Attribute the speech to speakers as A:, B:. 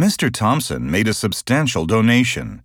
A: Mr. Thompson made a substantial donation.